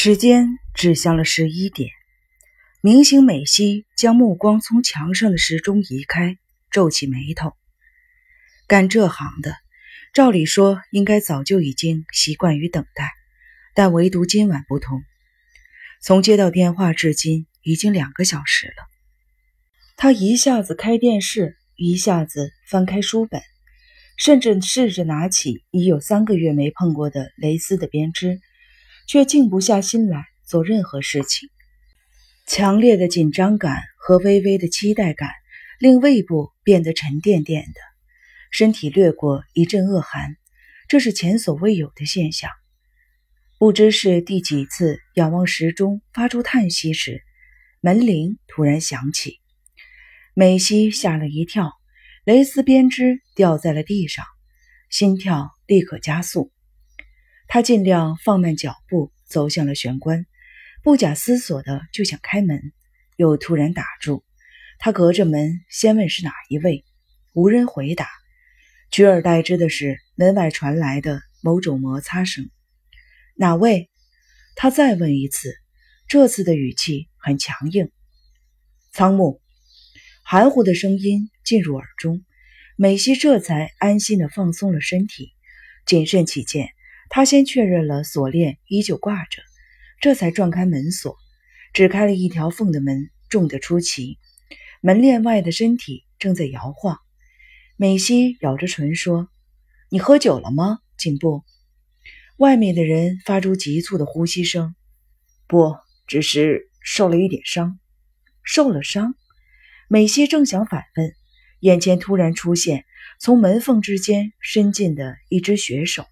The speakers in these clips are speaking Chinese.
时间指向了十一点，明星美希将目光从墙上的时钟移开，皱起眉头。干这行的，照理说应该早就已经习惯于等待，但唯独今晚不同。从接到电话至今已经两个小时了，他一下子开电视，一下子翻开书本，甚至试着拿起已有三个月没碰过的蕾丝的编织。却静不下心来做任何事情，强烈的紧张感和微微的期待感令胃部变得沉甸甸的，身体掠过一阵恶寒，这是前所未有的现象。不知是第几次仰望时钟发出叹息时，门铃突然响起，美西吓了一跳，蕾丝编织掉在了地上，心跳立刻加速。他尽量放慢脚步，走向了玄关，不假思索的就想开门，又突然打住。他隔着门先问是哪一位，无人回答，取而代之的是门外传来的某种摩擦声。哪位？他再问一次，这次的语气很强硬。仓木，含糊的声音进入耳中，美希这才安心的放松了身体，谨慎起见。他先确认了锁链依旧挂着，这才撞开门锁，只开了一条缝的门重得出奇。门链外的身体正在摇晃。美西咬着唇说：“你喝酒了吗，颈部？”外面的人发出急促的呼吸声：“不，只是受了一点伤。”受了伤？美西正想反问，眼前突然出现从门缝之间伸进的一只血手。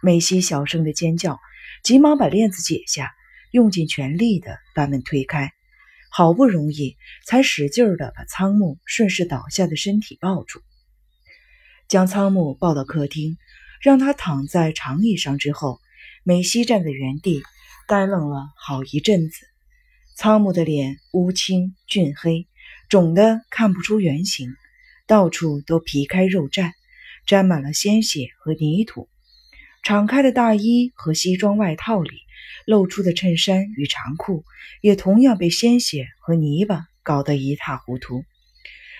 美希小声的尖叫，急忙把链子解下，用尽全力的把门推开，好不容易才使劲的把仓木顺势倒下的身体抱住，将仓木抱到客厅，让他躺在长椅上之后，美希站在原地呆愣了好一阵子。仓木的脸乌青俊黑，肿得看不出原形，到处都皮开肉绽，沾满了鲜血和泥土。敞开的大衣和西装外套里露出的衬衫与长裤，也同样被鲜血和泥巴搞得一塌糊涂。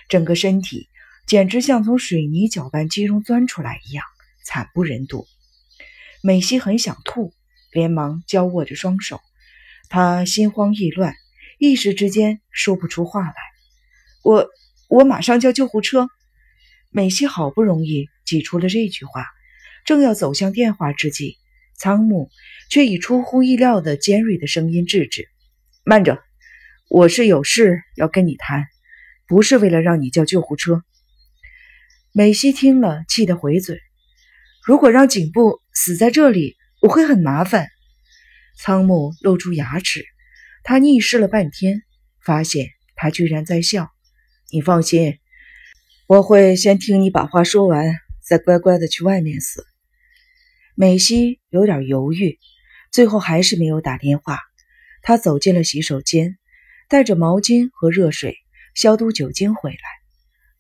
整个身体简直像从水泥搅拌机中钻出来一样惨不忍睹。美西很想吐，连忙交握着双手。她心慌意乱，一时之间说不出话来。我我马上叫救护车。美西好不容易挤出了这句话。正要走向电话之际，仓木却以出乎意料的尖锐的声音制止：“慢着，我是有事要跟你谈，不是为了让你叫救护车。”美希听了，气得回嘴：“如果让警部死在这里，我会很麻烦。”仓木露出牙齿，他逆视了半天，发现他居然在笑。“你放心，我会先听你把话说完，再乖乖的去外面死。”美西有点犹豫，最后还是没有打电话。她走进了洗手间，带着毛巾和热水、消毒酒精回来。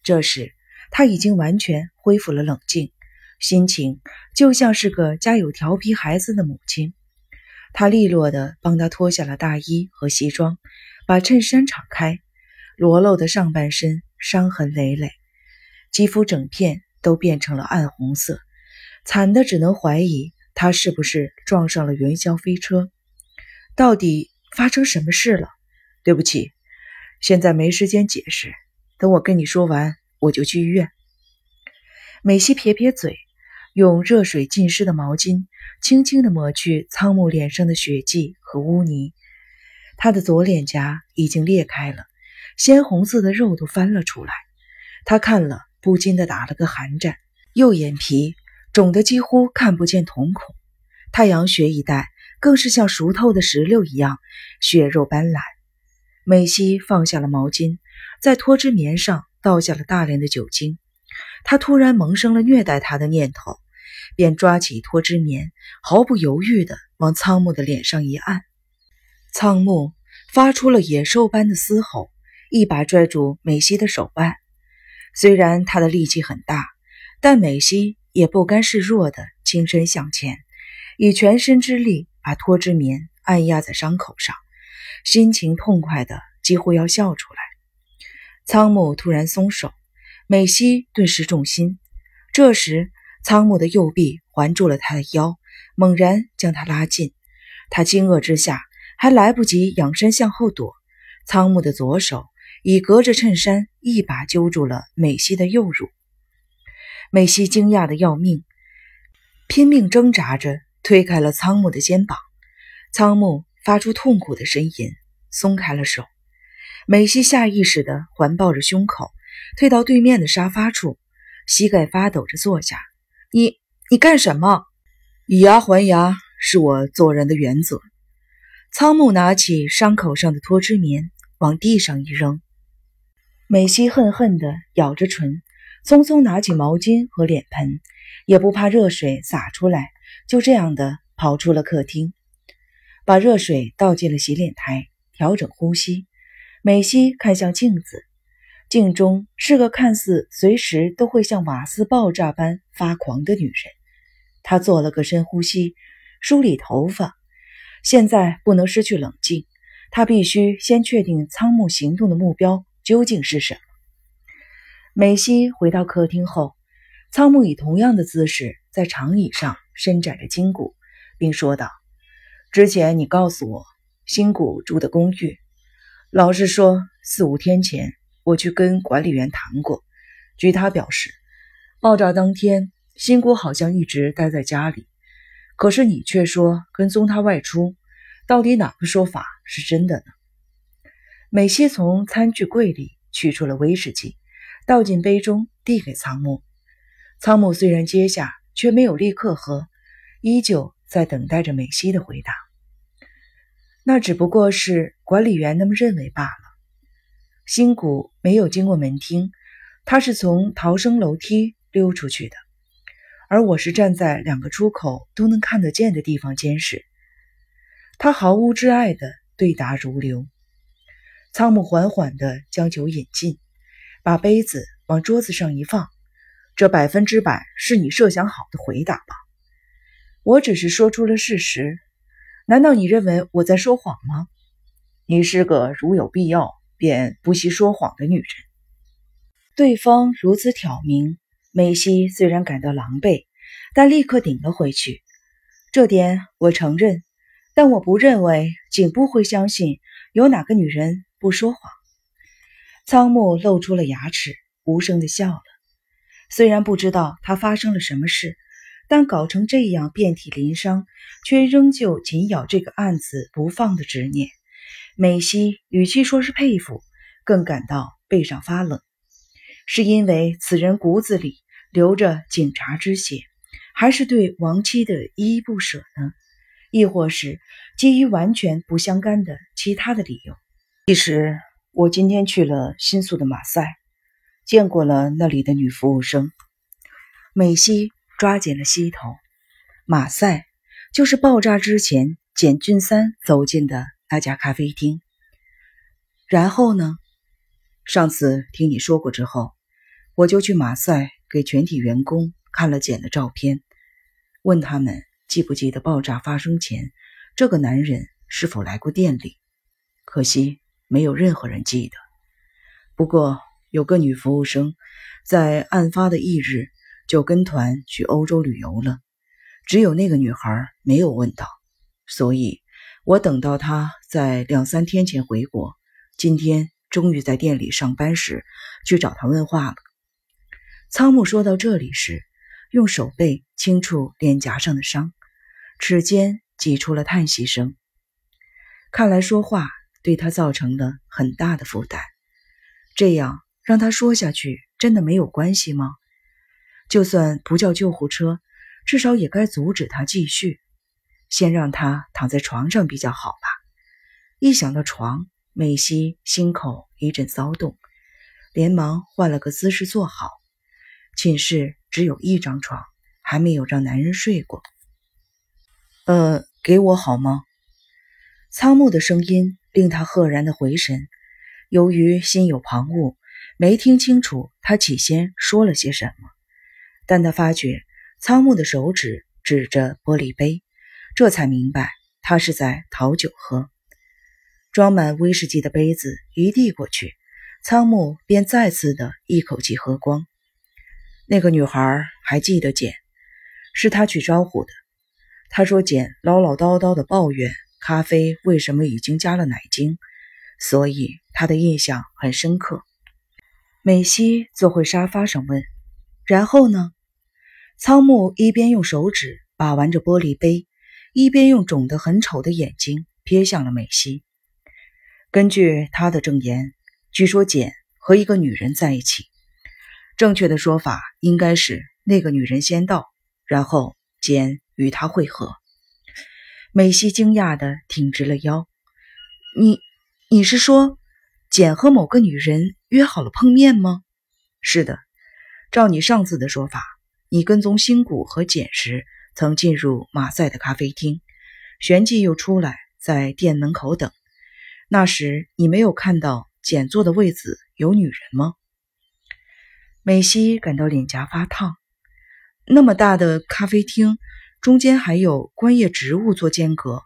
这时，她已经完全恢复了冷静，心情就像是个家有调皮孩子的母亲。她利落地帮他脱下了大衣和西装，把衬衫敞开，裸露的上半身伤痕累累，肌肤整片都变成了暗红色。惨的只能怀疑他是不是撞上了云霄飞车。到底发生什么事了？对不起，现在没时间解释。等我跟你说完，我就去医院。美西撇撇嘴，用热水浸湿的毛巾轻轻地抹去仓木脸上的血迹和污泥。他的左脸颊已经裂开了，鲜红色的肉都翻了出来。他看了，不禁地打了个寒战，右眼皮。肿得几乎看不见瞳孔，太阳穴一带更是像熟透的石榴一样血肉斑斓。美希放下了毛巾，在脱脂棉上倒下了大量的酒精。他突然萌生了虐待他的念头，便抓起脱脂棉，毫不犹豫地往仓木的脸上一按。仓木发出了野兽般的嘶吼，一把拽住美希的手腕。虽然他的力气很大，但美希。也不甘示弱地轻身向前，以全身之力把脱脂棉按压在伤口上，心情痛快的几乎要笑出来。仓木突然松手，美希顿时重心。这时，仓木的右臂环住了他的腰，猛然将他拉近。他惊愕之下，还来不及仰身向后躲，仓木的左手已隔着衬衫一把揪住了美希的右乳。美希惊讶的要命，拼命挣扎着推开了仓木的肩膀。仓木发出痛苦的呻吟，松开了手。美希下意识地环抱着胸口，退到对面的沙发处，膝盖发抖着坐下。你你干什么？以牙还牙是我做人的原则。仓木拿起伤口上的脱脂棉，往地上一扔。美希恨恨地咬着唇，匆匆拿起毛巾和脸盆，也不怕热水洒出来，就这样的跑出了客厅，把热水倒进了洗脸台，调整呼吸。美希看向镜子，镜中是个看似随时都会像瓦斯爆炸般发狂的女人。她做了个深呼吸，梳理头发。现在不能失去冷静，她必须先确定仓木行动的目标究竟是什么。美希回到客厅后，仓木以同样的姿势在长椅上伸展着筋骨，并说道：“之前你告诉我，新谷住的公寓。”老实说，四五天前我去跟管理员谈过。据他表示，爆炸当天，新谷好像一直待在家里。可是你却说跟踪他外出，到底哪个说法是真的呢？美希从餐具柜里取出了威士忌，倒进杯中，递给仓木。仓木虽然接下，却没有立刻喝，依旧在等待着美希的回答。那只不过是管理员那么认为罢了。新谷没有经过门厅，他是从逃生楼梯溜出去的，而我是站在两个出口都能看得见的地方监视。他毫无挚爱的对答如流。仓木缓缓地将酒饮尽，把杯子往桌子上一放：“这百分之百是你设想好的回答吧？我只是说出了事实。”难道你认为我在说谎吗？你是个如有必要便不惜说谎的女人。对方如此挑明，美希虽然感到狼狈，但立刻顶了回去。这点我承认，但我不认为警部会相信有哪个女人不说谎。仓木露出了牙齿，无声的笑了。虽然不知道他发生了什么事。但搞成这样，遍体鳞伤，却仍旧紧咬这个案子不放的执念。美希与其说是佩服，更感到背上发冷。是因为此人骨子里流着警察之血，还是对亡妻的依依不舍呢？亦或是基于完全不相干的其他的理由？其实，我今天去了新宿的马赛，见过了那里的女服务生美希。抓紧了膝头，马赛就是爆炸之前简俊三走进的那家咖啡厅。然后呢？上次听你说过之后，我就去马赛给全体员工看了简的照片，问他们记不记得爆炸发生前这个男人是否来过店里。可惜没有任何人记得。不过有个女服务生在案发的翌日。就跟团去欧洲旅游了，只有那个女孩没有问到，所以我等到她在两三天前回国，今天终于在店里上班时去找她问话了。仓木说到这里时，用手背轻触脸颊上的伤，齿间挤出了叹息声。看来说话对他造成了很大的负担，这样让他说下去真的没有关系吗？就算不叫救护车，至少也该阻止他继续，先让他躺在床上比较好吧。一想到床，美希心口一阵骚动，连忙换了个姿势坐好。寝室只有一张床，还没有让男人睡过。呃，给我好吗？仓木的声音令他赫然的回神，由于心有旁骛，没听清楚他起先说了些什么。但他发觉仓木的手指指着玻璃杯，这才明白他是在讨酒喝。装满威士忌的杯子一递过去，仓木便再次的一口气喝光。那个女孩还记得简，是他去招呼的。他说简唠唠叨叨的抱怨咖啡为什么已经加了奶精，所以他的印象很深刻。美希坐回沙发上问：“然后呢？”仓木一边用手指把玩着玻璃杯，一边用肿得很丑的眼睛瞥向了美希。根据他的证言，据说简和一个女人在一起。正确的说法应该是那个女人先到，然后简与她会合。美西惊讶地挺直了腰：“你，你是说简和某个女人约好了碰面吗？”“是的，照你上次的说法。”你跟踪新谷和简时，曾进入马赛的咖啡厅，旋即又出来，在店门口等。那时你没有看到简坐的位子有女人吗？美西感到脸颊发烫。那么大的咖啡厅，中间还有观叶植物做间隔。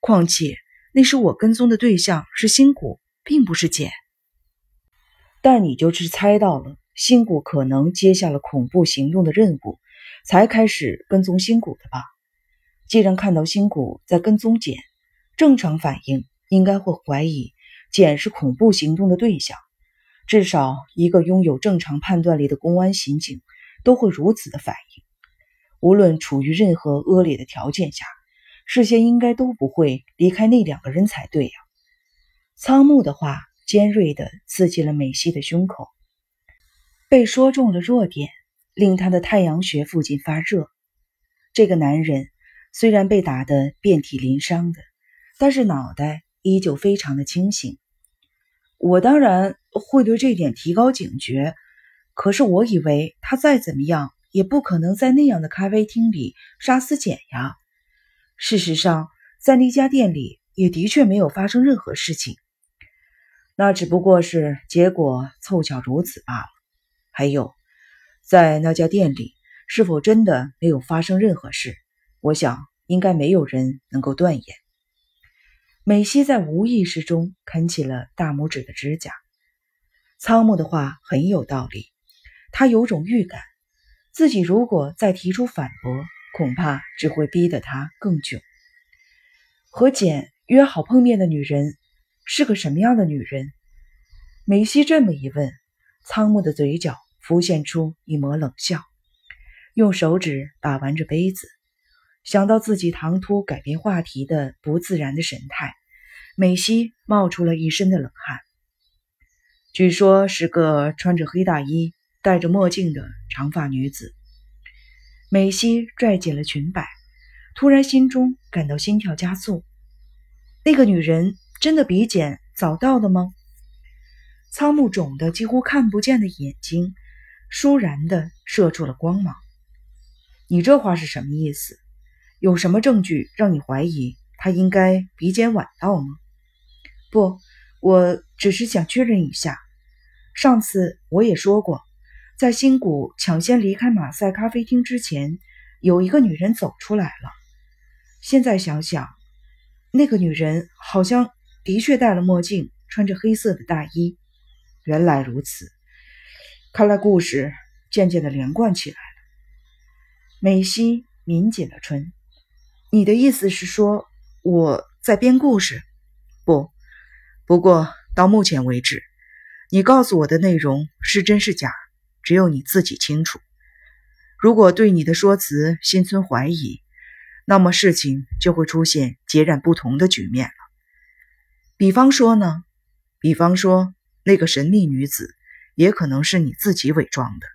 况且那时我跟踪的对象是新谷，并不是简。但你就是猜到了。新谷可能接下了恐怖行动的任务，才开始跟踪新谷的吧？既然看到新谷在跟踪简，正常反应应该会怀疑简是恐怖行动的对象。至少一个拥有正常判断力的公安刑警都会如此的反应。无论处于任何恶劣的条件下，事先应该都不会离开那两个人才对呀。仓木的话尖锐地刺激了美希的胸口。被说中了弱点，令他的太阳穴附近发热。这个男人虽然被打得遍体鳞伤的，但是脑袋依旧非常的清醒。我当然会对这点提高警觉，可是我以为他再怎么样也不可能在那样的咖啡厅里杀死简呀。事实上，在那家店里也的确没有发生任何事情，那只不过是结果凑巧如此罢了。还有，在那家店里，是否真的没有发生任何事？我想，应该没有人能够断言。美西在无意识中啃起了大拇指的指甲。仓木的话很有道理，他有种预感，自己如果再提出反驳，恐怕只会逼得他更久。和简约好碰面的女人是个什么样的女人？梅西这么一问。仓木的嘴角浮现出一抹冷笑，用手指把玩着杯子。想到自己唐突改变话题的不自然的神态，美希冒出了一身的冷汗。据说是个穿着黑大衣、戴着墨镜的长发女子。美希拽紧了裙摆，突然心中感到心跳加速。那个女人真的比简早到的吗？仓木肿的几乎看不见的眼睛，倏然的射出了光芒。你这话是什么意思？有什么证据让你怀疑他应该比简晚到吗？不，我只是想确认一下。上次我也说过，在新谷抢先离开马赛咖啡厅之前，有一个女人走出来了。现在想想，那个女人好像的确戴了墨镜，穿着黑色的大衣。原来如此，看来故事渐渐的连贯起来了。美西抿紧了唇：“你的意思是说我在编故事？不，不过到目前为止，你告诉我的内容是真是假，只有你自己清楚。如果对你的说辞心存怀疑，那么事情就会出现截然不同的局面了。比方说呢？比方说……”那个神秘女子，也可能是你自己伪装的。